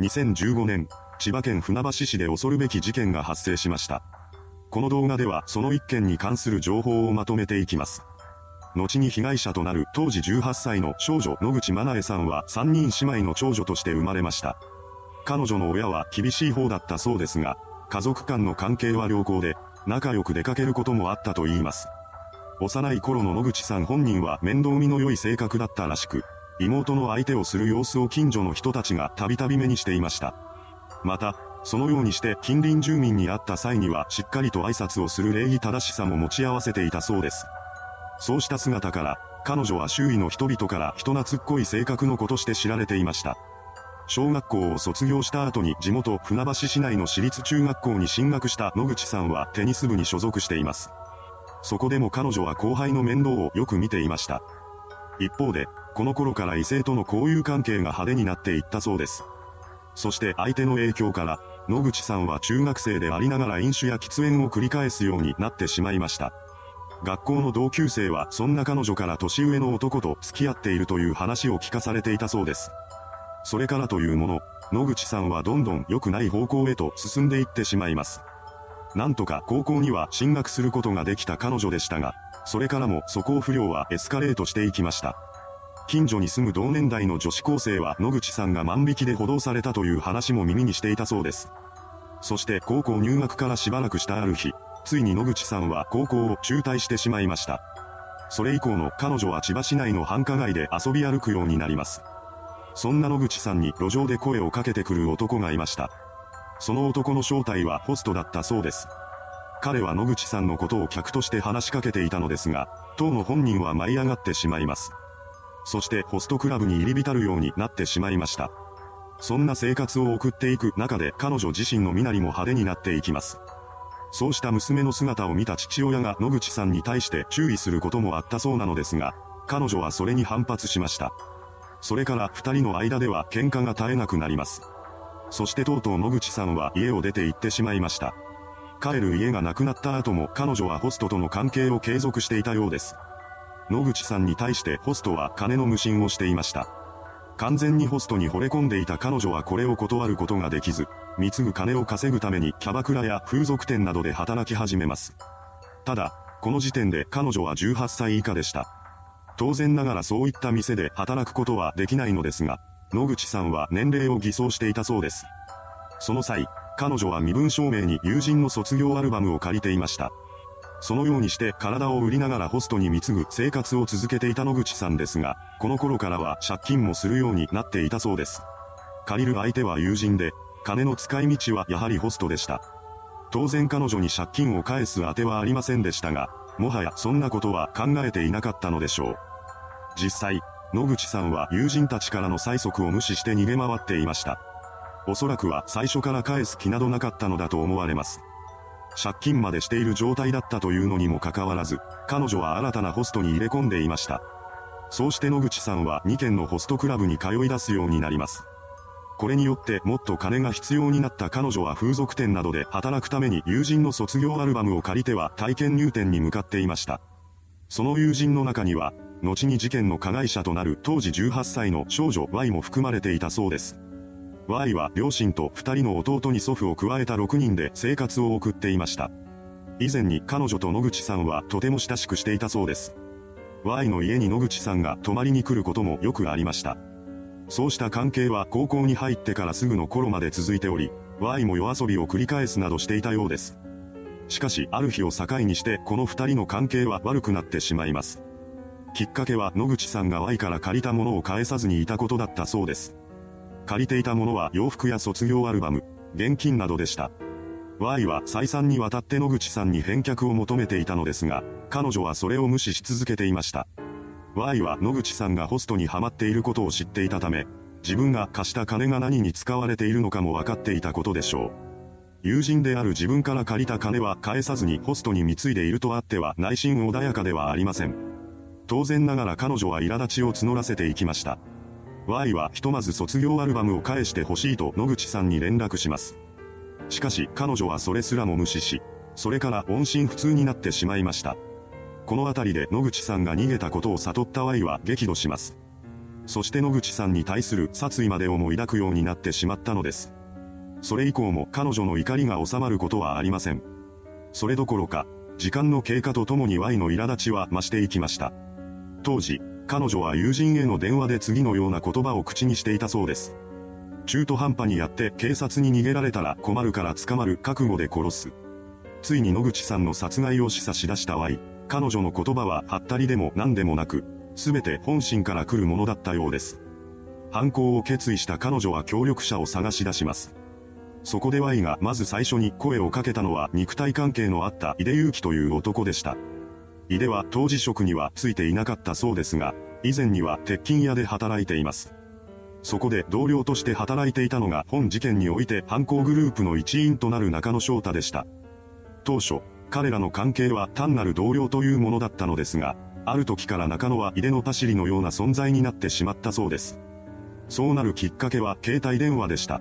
2015年、千葉県船橋市で恐るべき事件が発生しました。この動画ではその一件に関する情報をまとめていきます。後に被害者となる当時18歳の少女野口真奈恵さんは3人姉妹の長女として生まれました。彼女の親は厳しい方だったそうですが、家族間の関係は良好で、仲良く出かけることもあったと言います。幼い頃の野口さん本人は面倒見の良い性格だったらしく、妹の相手をする様子を近所の人たちがたびたび目にしていました。また、そのようにして近隣住民に会った際にはしっかりと挨拶をする礼儀正しさも持ち合わせていたそうです。そうした姿から、彼女は周囲の人々から人懐っこい性格の子として知られていました。小学校を卒業した後に地元船橋市内の私立中学校に進学した野口さんはテニス部に所属しています。そこでも彼女は後輩の面倒をよく見ていました。一方で、この頃から異性との交友関係が派手になっていったそうです。そして相手の影響から、野口さんは中学生でありながら飲酒や喫煙を繰り返すようになってしまいました。学校の同級生はそんな彼女から年上の男と付き合っているという話を聞かされていたそうです。それからというもの、野口さんはどんどん良くない方向へと進んでいってしまいます。なんとか高校には進学することができた彼女でしたが、それからも素行不良はエスカレートしていきました。近所に住む同年代の女子高生は野口さんが万引きで補導されたという話も耳にしていたそうです。そして高校入学からしばらくしたある日、ついに野口さんは高校を中退してしまいました。それ以降の彼女は千葉市内の繁華街で遊び歩くようになります。そんな野口さんに路上で声をかけてくる男がいました。その男の正体はホストだったそうです。彼は野口さんのことを客として話しかけていたのですが、当の本人は舞い上がってしまいます。そしてホストクラブに入り浸るようになってしまいました。そんな生活を送っていく中で彼女自身の身なりも派手になっていきます。そうした娘の姿を見た父親が野口さんに対して注意することもあったそうなのですが、彼女はそれに反発しました。それから二人の間では喧嘩が絶えなくなります。そしてとうとう野口さんは家を出て行ってしまいました。帰る家がなくなった後も彼女はホストとの関係を継続していたようです。野口さんに対してホストは金の無心をしていました。完全にホストに惚れ込んでいた彼女はこれを断ることができず、貢ぐ金を稼ぐためにキャバクラや風俗店などで働き始めます。ただ、この時点で彼女は18歳以下でした。当然ながらそういった店で働くことはできないのですが、野口さんは年齢を偽装していたそうです。その際、彼女は身分証明に友人の卒業アルバムを借りていました。そのようにして体を売りながらホストに貢ぐ生活を続けていた野口さんですが、この頃からは借金もするようになっていたそうです。借りる相手は友人で、金の使い道はやはりホストでした。当然彼女に借金を返すあてはありませんでしたが、もはやそんなことは考えていなかったのでしょう。実際、野口さんは友人たちからの催促を無視して逃げ回っていました。おそらくは最初から返す気などなかったのだと思われます。借金までしている状態だったというのにもかかわらず、彼女は新たなホストに入れ込んでいました。そうして野口さんは2軒のホストクラブに通い出すようになります。これによってもっと金が必要になった彼女は風俗店などで働くために友人の卒業アルバムを借りては体験入店に向かっていました。その友人の中には、後に事件の加害者となる当時18歳の少女 Y も含まれていたそうです。Y は両親と二人の弟に祖父を加えた6人で生活を送っていました。以前に彼女と野口さんはとても親しくしていたそうです。Y の家に野口さんが泊まりに来ることもよくありました。そうした関係は高校に入ってからすぐの頃まで続いており、Y も夜遊びを繰り返すなどしていたようです。しかしある日を境にしてこの二人の関係は悪くなってしまいます。きっかけは野口さんが Y から借りたものを返さずにいたことだったそうです。借りていたものは洋服や卒業アルバム、現金などでした。Y は再三にわたって野口さんに返却を求めていたのですが、彼女はそれを無視し続けていました。Y は野口さんがホストにハマっていることを知っていたため、自分が貸した金が何に使われているのかも分かっていたことでしょう。友人である自分から借りた金は返さずにホストに貢いでいるとあっては内心穏やかではありません。当然ながら彼女は苛立ちを募らせていきました。Y はひとまず卒業アルバムを返してほしいと野口さんに連絡します。しかし彼女はそれすらも無視し、それから音信不通になってしまいました。この辺りで野口さんが逃げたことを悟った Y は激怒します。そして野口さんに対する殺意までをも抱くようになってしまったのです。それ以降も彼女の怒りが収まることはありません。それどころか、時間の経過とともに Y の苛立ちは増していきました。当時、彼女は友人への電話で次のような言葉を口にしていたそうです。中途半端にやって警察に逃げられたら困るから捕まる覚悟で殺す。ついに野口さんの殺害を示唆し出した Y。彼女の言葉ははったりでも何でもなく、すべて本心から来るものだったようです。犯行を決意した彼女は協力者を探し出します。そこで Y がまず最初に声をかけたのは肉体関係のあった井出祐樹という男でした。井出は当時職にはついていなかったそうですが、以前には鉄筋屋で働いています。そこで同僚として働いていたのが本事件において犯行グループの一員となる中野翔太でした。当初、彼らの関係は単なる同僚というものだったのですが、ある時から中野は井出のパシリのような存在になってしまったそうです。そうなるきっかけは携帯電話でした。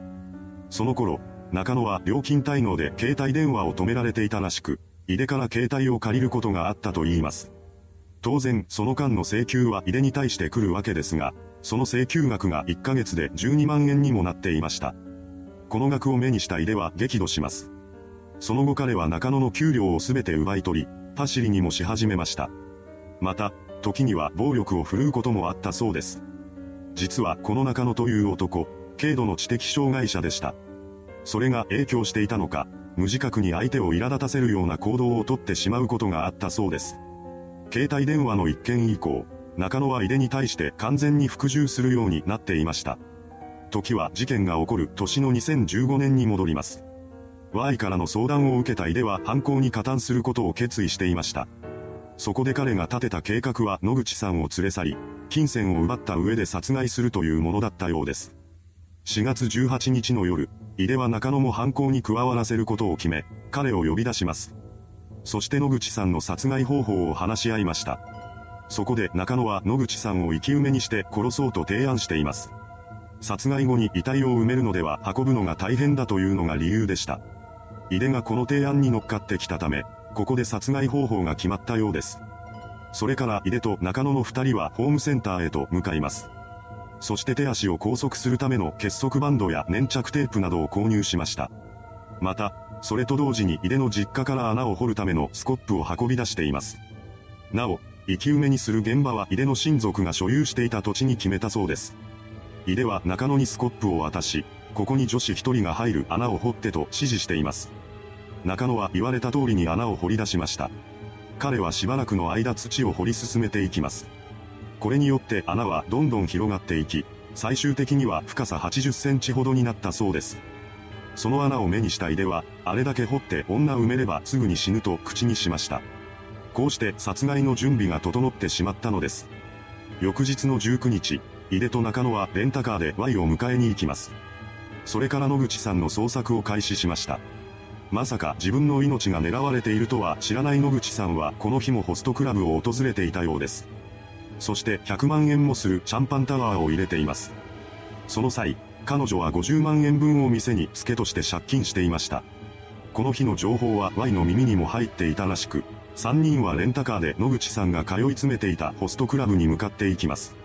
その頃、中野は料金滞納で携帯電話を止められていたらしく、井出から携帯を借りることがあったと言います。当然、その間の請求は井出に対して来るわけですが、その請求額が1ヶ月で12万円にもなっていました。この額を目にした井出は激怒します。その後彼は中野の給料をすべて奪い取り、パシリにもし始めました。また、時には暴力を振るうこともあったそうです。実はこの中野という男、軽度の知的障害者でした。それが影響していたのか、無自覚に相手を苛立たせるような行動をとってしまうことがあったそうです。携帯電話の一件以降、中野は井出に対して完全に服従するようになっていました。時は事件が起こる年の2015年に戻ります。Y からの相談を受けた井出は犯行に加担することを決意していました。そこで彼が立てた計画は野口さんを連れ去り、金銭を奪った上で殺害するというものだったようです。4月18日の夜、井出は中野も犯行に加わらせることを決め、彼を呼び出します。そして野口さんの殺害方法を話し合いました。そこで中野は野口さんを生き埋めにして殺そうと提案しています。殺害後に遺体を埋めるのでは運ぶのが大変だというのが理由でした。井出がこの提案に乗っかってきたため、ここで殺害方法が決まったようです。それから井出と中野の二人はホームセンターへと向かいます。そして手足を拘束するための結束バンドや粘着テープなどを購入しました。また、それと同時に井出の実家から穴を掘るためのスコップを運び出しています。なお、生き埋めにする現場は井出の親族が所有していた土地に決めたそうです。井出は中野にスコップを渡し、ここに女子一人が入る穴を掘ってと指示しています。中野は言われた通りに穴を掘り出しました。彼はしばらくの間土を掘り進めていきます。これによって穴はどんどん広がっていき、最終的には深さ80センチほどになったそうです。その穴を目にした井出は、あれだけ掘って女埋めればすぐに死ぬと口にしました。こうして殺害の準備が整ってしまったのです。翌日の19日、井出と中野はレンタカーで Y を迎えに行きます。それから野口さんの捜索を開始しました。まさか自分の命が狙われているとは知らない野口さんはこの日もホストクラブを訪れていたようです。そして100万円もするシャンパンタワーを入れています。その際、彼女は50万円分を店に付けとして借金していました。この日の情報は Y の耳にも入っていたらしく、3人はレンタカーで野口さんが通い詰めていたホストクラブに向かっていきます。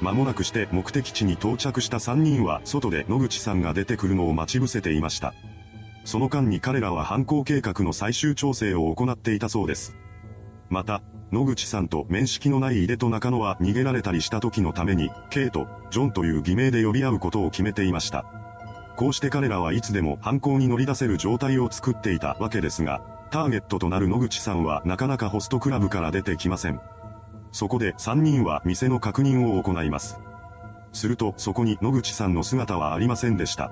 間もなくして目的地に到着した3人は外で野口さんが出てくるのを待ち伏せていました。その間に彼らは犯行計画の最終調整を行っていたそうです。また、野口さんと面識のない井出と中野は逃げられたりした時のために、K とジョンという偽名で呼び合うことを決めていました。こうして彼らはいつでも犯行に乗り出せる状態を作っていたわけですが、ターゲットとなる野口さんはなかなかホストクラブから出てきません。そこで3人は店の確認を行います。するとそこに野口さんの姿はありませんでした。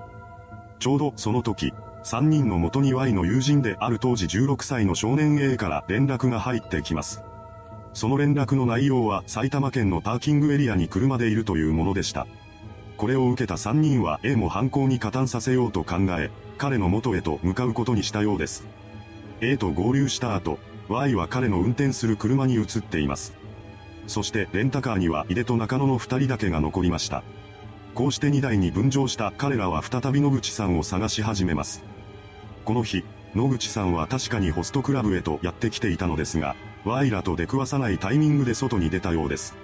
ちょうどその時、3人の元に Y の友人である当時16歳の少年 A から連絡が入ってきます。その連絡の内容は埼玉県のパーキングエリアに車でいるというものでした。これを受けた3人は A も犯行に加担させようと考え、彼の元へと向かうことにしたようです。A と合流した後、Y は彼の運転する車に移っています。そしてレンタカーには井出と中野の2人だけが残りました。こうして2台に分乗した彼らは再び野口さんを探し始めます。この日、野口さんは確かにホストクラブへとやってきていたのですが、ワイらと出くわさないタイミングで外に出たようです。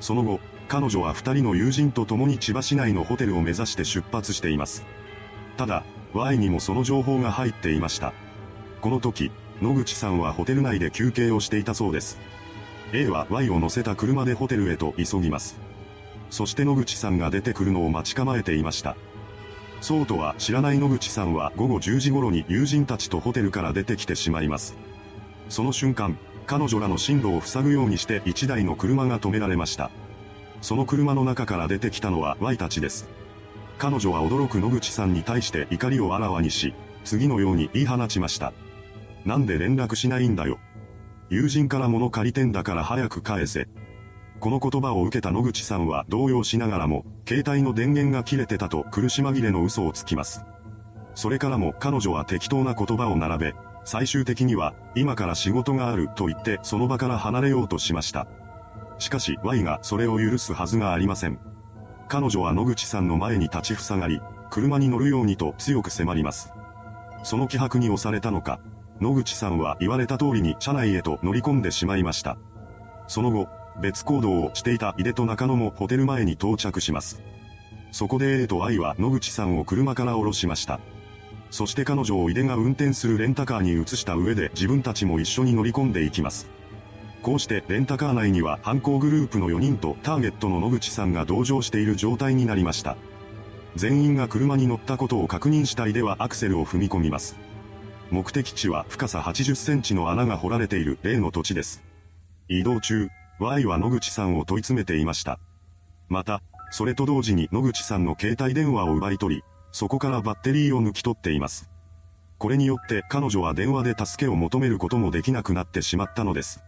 その後、彼女は二人の友人と共に千葉市内のホテルを目指して出発しています。ただ、Y にもその情報が入っていました。この時、野口さんはホテル内で休憩をしていたそうです。A は Y を乗せた車でホテルへと急ぎます。そして野口さんが出てくるのを待ち構えていました。そうとは知らない野口さんは午後10時頃に友人たちとホテルから出てきてしまいます。その瞬間、彼女らの進路を塞ぐようにして1台の車が止められました。その車の中から出てきたのは Y たちです。彼女は驚く野口さんに対して怒りをあらわにし、次のように言い放ちました。なんで連絡しないんだよ。友人から物借りてんだから早く返せ。この言葉を受けた野口さんは動揺しながらも、携帯の電源が切れてたと苦し紛れの嘘をつきます。それからも彼女は適当な言葉を並べ、最終的には、今から仕事があると言ってその場から離れようとしました。しかし Y がそれを許すはずがありません。彼女は野口さんの前に立ちふさがり、車に乗るようにと強く迫ります。その気迫に押されたのか、野口さんは言われた通りに車内へと乗り込んでしまいました。その後、別行動をしていた井出と中野もホテル前に到着します。そこで A と I は野口さんを車から降ろしました。そして彼女を井出が運転するレンタカーに移した上で自分たちも一緒に乗り込んでいきます。こうしてレンタカー内には犯行グループの4人とターゲットの野口さんが同乗している状態になりました。全員が車に乗ったことを確認した井出はアクセルを踏み込みます。目的地は深さ80センチの穴が掘られている例の土地です。移動中、Y は野口さんを問い詰めていました。また、それと同時に野口さんの携帯電話を奪い取り、そこからバッテリーを抜き取っています。これによって彼女は電話で助けを求めることもできなくなってしまったのです。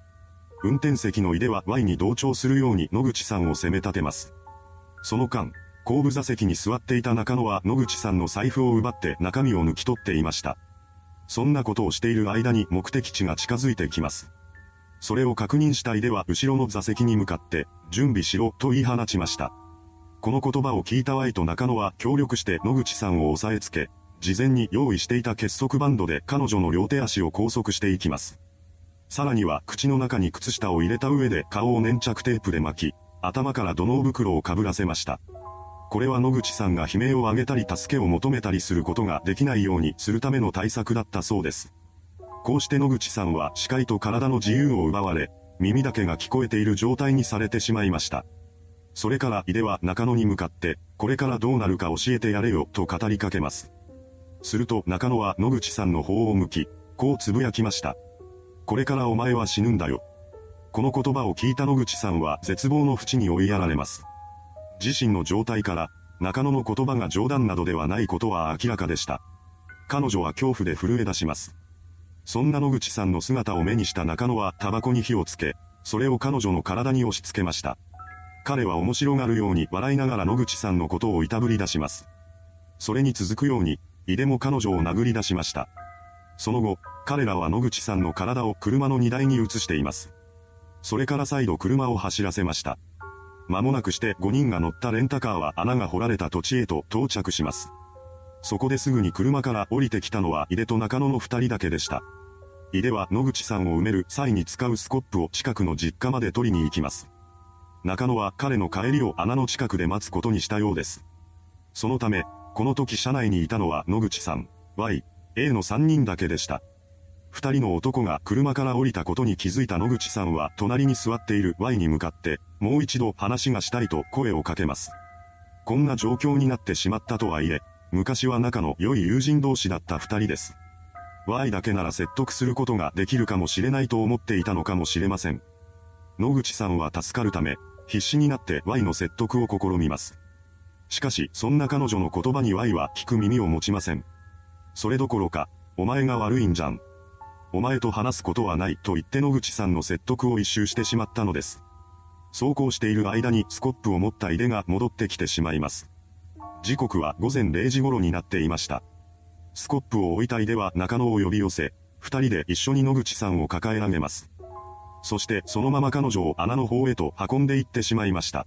運転席の井出は Y に同調するように野口さんを責め立てます。その間、後部座席に座っていた中野は野口さんの財布を奪って中身を抜き取っていました。そんなことをしている間に目的地が近づいてきます。それを確認した井出は後ろの座席に向かって、準備しろと言い放ちました。この言葉を聞いた Y と中野は協力して野口さんを押さえつけ、事前に用意していた結束バンドで彼女の両手足を拘束していきます。さらには口の中に靴下を入れた上で顔を粘着テープで巻き、頭から土の袋をかぶらせました。これは野口さんが悲鳴を上げたり助けを求めたりすることができないようにするための対策だったそうです。こうして野口さんは視界と体の自由を奪われ、耳だけが聞こえている状態にされてしまいました。それから井出は中野に向かって、これからどうなるか教えてやれよと語りかけます。すると中野は野口さんの方を向き、こうつぶやきました。これからお前は死ぬんだよ。この言葉を聞いた野口さんは絶望の淵に追いやられます。自身の状態から、中野の言葉が冗談などではないことは明らかでした。彼女は恐怖で震え出します。そんな野口さんの姿を目にした中野はタバコに火をつけ、それを彼女の体に押し付けました。彼は面白がるように笑いながら野口さんのことをいたぶり出します。それに続くように、井出も彼女を殴り出しました。その後、彼らは野口さんの体を車の荷台に移しています。それから再度車を走らせました。間もなくして5人が乗ったレンタカーは穴が掘られた土地へと到着します。そこですぐに車から降りてきたのは井出と中野の2人だけでした。井出は野口さんを埋める際に使うスコップを近くの実家まで取りに行きます。中野は彼の帰りを穴の近くで待つことにしたようです。そのため、この時車内にいたのは野口さん、Y、A の3人だけでした。二人の男が車から降りたことに気づいた野口さんは隣に座っている Y に向かって、もう一度話がしたいと声をかけます。こんな状況になってしまったとはいえ、昔は仲の良い友人同士だった二人です。Y だけなら説得することができるかもしれないと思っていたのかもしれません。野口さんは助かるため、必死になって Y の説得を試みます。しかし、そんな彼女の言葉に Y は聞く耳を持ちません。それどころか、お前が悪いんじゃん。お前と話すことはないと言って野口さんの説得を一周してしまったのです。走行している間にスコップを持った井出が戻ってきてしまいます。時刻は午前0時頃になっていました。スコップを置いた井出は中野を呼び寄せ、二人で一緒に野口さんを抱え上げます。そしてそのまま彼女を穴の方へと運んでいってしまいました。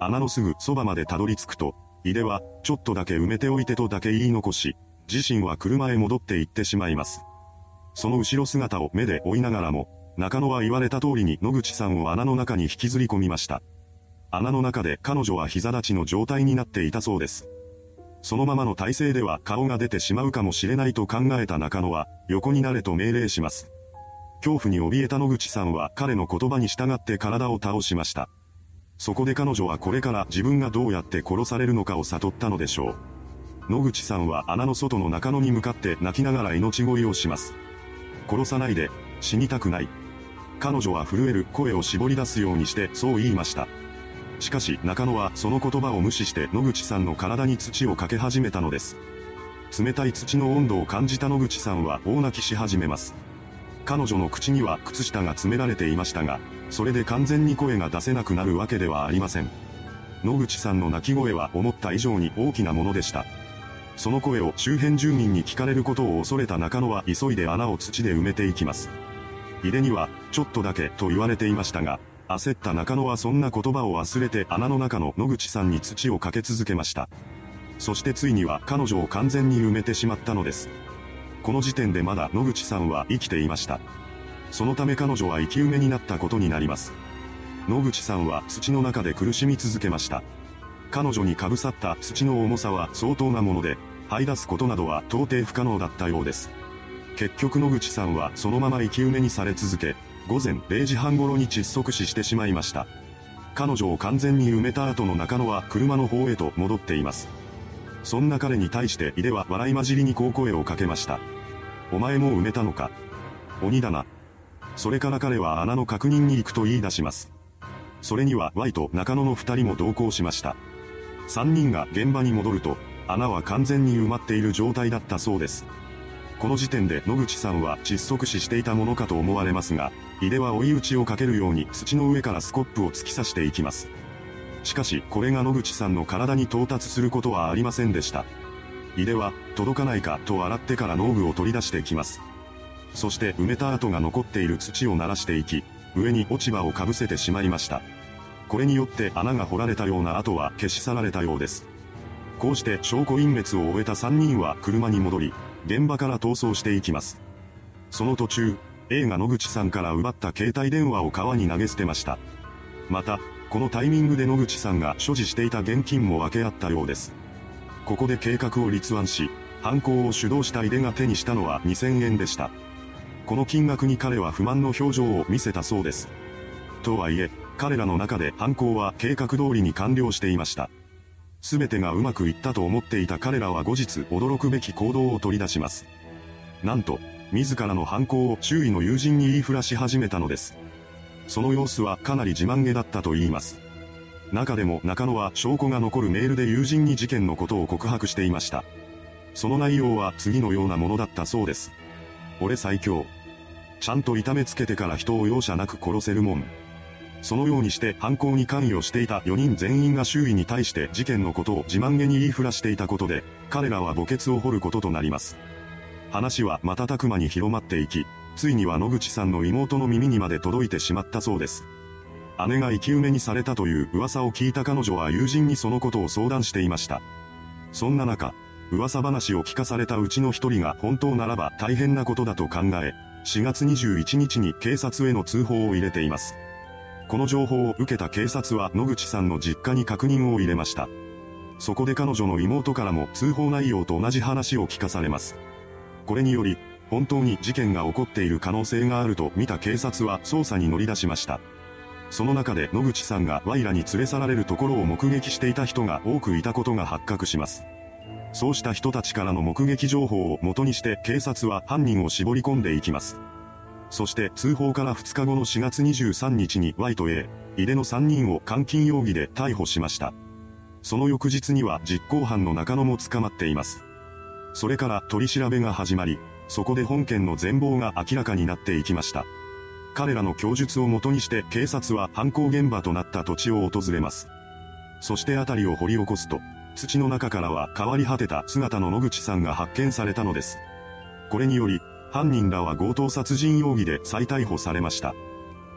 穴のすぐそばまでたどり着くと、井出は、ちょっとだけ埋めておいてとだけ言い残し、自身は車へ戻って行ってしまいます。その後ろ姿を目で追いながらも、中野は言われた通りに野口さんを穴の中に引きずり込みました。穴の中で彼女は膝立ちの状態になっていたそうです。そのままの体勢では顔が出てしまうかもしれないと考えた中野は、横になれと命令します。恐怖に怯えた野口さんは彼の言葉に従って体を倒しました。そこで彼女はこれから自分がどうやって殺されるのかを悟ったのでしょう。野口さんは穴の外の中野に向かって泣きながら命乞いをします。殺さないで、死にたくない。彼女は震える声を絞り出すようにしてそう言いました。しかし中野はその言葉を無視して野口さんの体に土をかけ始めたのです。冷たい土の温度を感じた野口さんは大泣きし始めます。彼女の口には靴下が詰められていましたが、それで完全に声が出せなくなるわけではありません。野口さんの泣き声は思った以上に大きなものでした。その声を周辺住民に聞かれることを恐れた中野は急いで穴を土で埋めていきます。井出には、ちょっとだけと言われていましたが、焦った中野はそんな言葉を忘れて穴の中の野口さんに土をかけ続けました。そしてついには彼女を完全に埋めてしまったのです。この時点でまだ野口さんは生きていました。そのため彼女は生き埋めになったことになります。野口さんは土の中で苦しみ続けました。彼女にかぶさった土の重さは相当なもので、這い出すことなどは到底不可能だったようです。結局野口さんはそのまま生き埋めにされ続け、午前0時半頃に窒息死してしまいました。彼女を完全に埋めた後の中野は車の方へと戻っています。そんな彼に対して井出は笑い混じりにこう声をかけました。お前も埋めたのか？鬼だな。それから彼は穴の確認に行くと言い出します。それには Y と中野の二人も同行しました。三人が現場に戻ると、穴は完全に埋まっている状態だったそうです。この時点で野口さんは窒息死していたものかと思われますが、井出は追い打ちをかけるように土の上からスコップを突き刺していきます。しかし、これが野口さんの体に到達することはありませんでした。井出は、届かないかと洗ってから農具を取り出してきます。そして埋めた跡が残っている土を鳴らしていき、上に落ち葉をかぶせてしまいました。これによって穴が掘られたような跡は消し去られたようです。こうして証拠隠滅を終えた3人は車に戻り、現場から逃走していきます。その途中、A が野口さんから奪った携帯電話を川に投げ捨てました。また、このタイミングで野口さんが所持していた現金も分け合ったようです。ここで計画を立案し、犯行を主導した井出が手にしたのは2000円でした。この金額に彼は不満の表情を見せたそうです。とはいえ、彼らの中で犯行は計画通りに完了していました。すべてがうまくいったと思っていた彼らは後日驚くべき行動を取り出します。なんと、自らの犯行を周囲の友人に言いふらし始めたのです。その様子はかなり自慢げだったと言います。中でも中野は証拠が残るメールで友人に事件のことを告白していました。その内容は次のようなものだったそうです。俺最強。ちゃんと痛めつけてから人を容赦なく殺せるもん。そのようにして犯行に関与していた4人全員が周囲に対して事件のことを自慢げに言いふらしていたことで、彼らは墓穴を掘ることとなります。話は瞬く間に広まっていき、ついには野口さんの妹の耳にまで届いてしまったそうです。姉が生き埋めにされたという噂を聞いた彼女は友人にそのことを相談していました。そんな中、噂話を聞かされたうちの一人が本当ならば大変なことだと考え、4月21日に警察への通報を入れています。この情報を受けた警察は野口さんの実家に確認を入れました。そこで彼女の妹からも通報内容と同じ話を聞かされます。これにより、本当に事件が起こっている可能性があると見た警察は捜査に乗り出しました。その中で野口さんがワイラに連れ去られるところを目撃していた人が多くいたことが発覚します。そうした人たちからの目撃情報を元にして警察は犯人を絞り込んでいきます。そして通報から2日後の4月23日に Y と A、井出の3人を監禁容疑で逮捕しました。その翌日には実行犯の中野も捕まっています。それから取り調べが始まり、そこで本件の全貌が明らかになっていきました。彼らの供述をもとにして警察は犯行現場となった土地を訪れます。そして辺りを掘り起こすと、土の中からは変わり果てた姿の野口さんが発見されたのです。これにより、犯人らは強盗殺人容疑で再逮捕されました。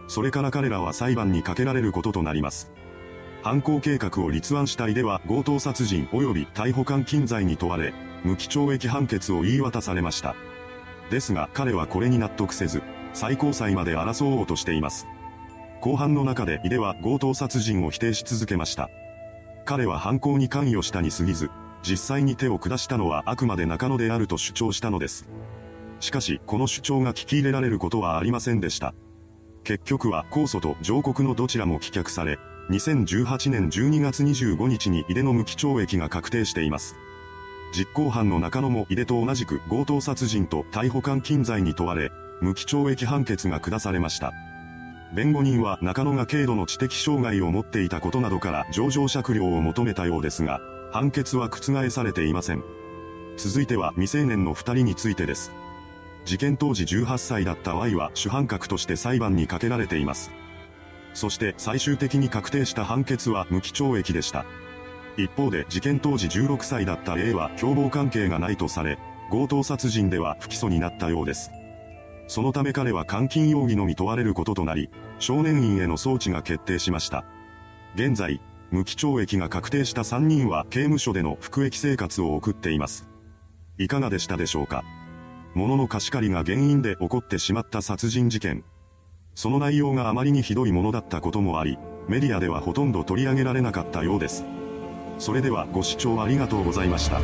それから彼らは裁判にかけられることとなります。犯行計画を立案したいでは強盗殺人及び逮捕監禁罪に問われ、無期懲役判決を言い渡されました。ですが彼はこれに納得せず、最高裁まで争おうとしています。後半の中で井出は強盗殺人を否定し続けました。彼は犯行に関与したに過ぎず、実際に手を下したのはあくまで中野であると主張したのです。しかし、この主張が聞き入れられることはありませんでした。結局は控訴と上告のどちらも棄却され、2018年12月25日に井出の無期懲役が確定しています。実行犯の中野も井出と同じく強盗殺人と逮捕監禁罪に問われ、無期懲役判決が下されました。弁護人は中野が軽度の知的障害を持っていたことなどから上場酌量を求めたようですが、判決は覆されていません。続いては未成年の二人についてです。事件当時18歳だった Y は主犯格として裁判にかけられています。そして最終的に確定した判決は無期懲役でした。一方で事件当時16歳だった A は共謀関係がないとされ、強盗殺人では不起訴になったようです。そのため彼は監禁容疑のみ問われることとなり、少年院への送致が決定しました。現在、無期懲役が確定した3人は刑務所での服役生活を送っています。いかがでしたでしょうか？物の貸し借りが原因で起こってしまった殺人事件。その内容があまりにひどいものだったこともあり、メディアではほとんど取り上げられなかったようです。それではご視聴ありがとうございました。